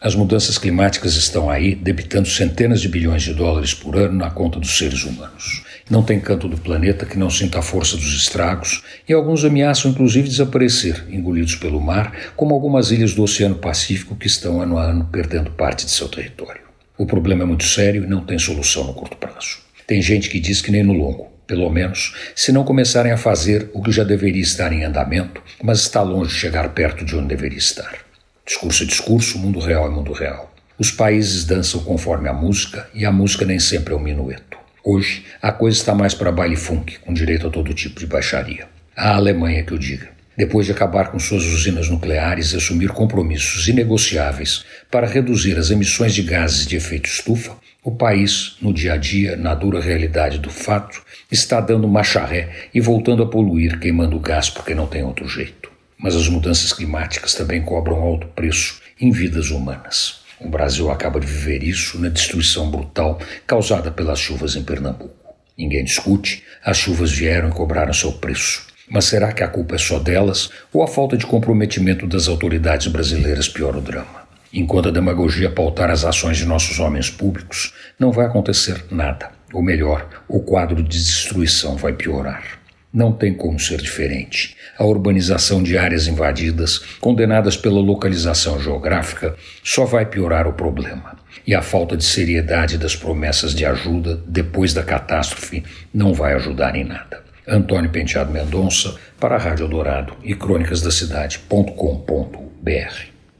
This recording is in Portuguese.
As mudanças climáticas estão aí, debitando centenas de bilhões de dólares por ano na conta dos seres humanos. Não tem canto do planeta que não sinta a força dos estragos, e alguns ameaçam inclusive desaparecer, engolidos pelo mar, como algumas ilhas do Oceano Pacífico que estão ano a ano perdendo parte de seu território. O problema é muito sério e não tem solução no curto prazo. Tem gente que diz que nem no longo, pelo menos se não começarem a fazer o que já deveria estar em andamento, mas está longe de chegar perto de onde deveria estar. Discurso é discurso, mundo real é mundo real. Os países dançam conforme a música e a música nem sempre é um minueto. Hoje, a coisa está mais para baile funk, com direito a todo tipo de baixaria. A Alemanha que eu diga. Depois de acabar com suas usinas nucleares e assumir compromissos inegociáveis para reduzir as emissões de gases de efeito estufa, o país, no dia a dia, na dura realidade do fato, está dando macharré e voltando a poluir, queimando gás porque não tem outro jeito. Mas as mudanças climáticas também cobram alto preço em vidas humanas. O Brasil acaba de viver isso na destruição brutal causada pelas chuvas em Pernambuco. Ninguém discute, as chuvas vieram e cobraram seu preço. Mas será que a culpa é só delas ou a falta de comprometimento das autoridades brasileiras piora o drama? Enquanto a demagogia pautar as ações de nossos homens públicos, não vai acontecer nada. Ou melhor, o quadro de destruição vai piorar. Não tem como ser diferente. A urbanização de áreas invadidas, condenadas pela localização geográfica, só vai piorar o problema. E a falta de seriedade das promessas de ajuda depois da catástrofe não vai ajudar em nada. Antônio Penteado Mendonça, para a Rádio Dourado e crônicasdacidade.com.br.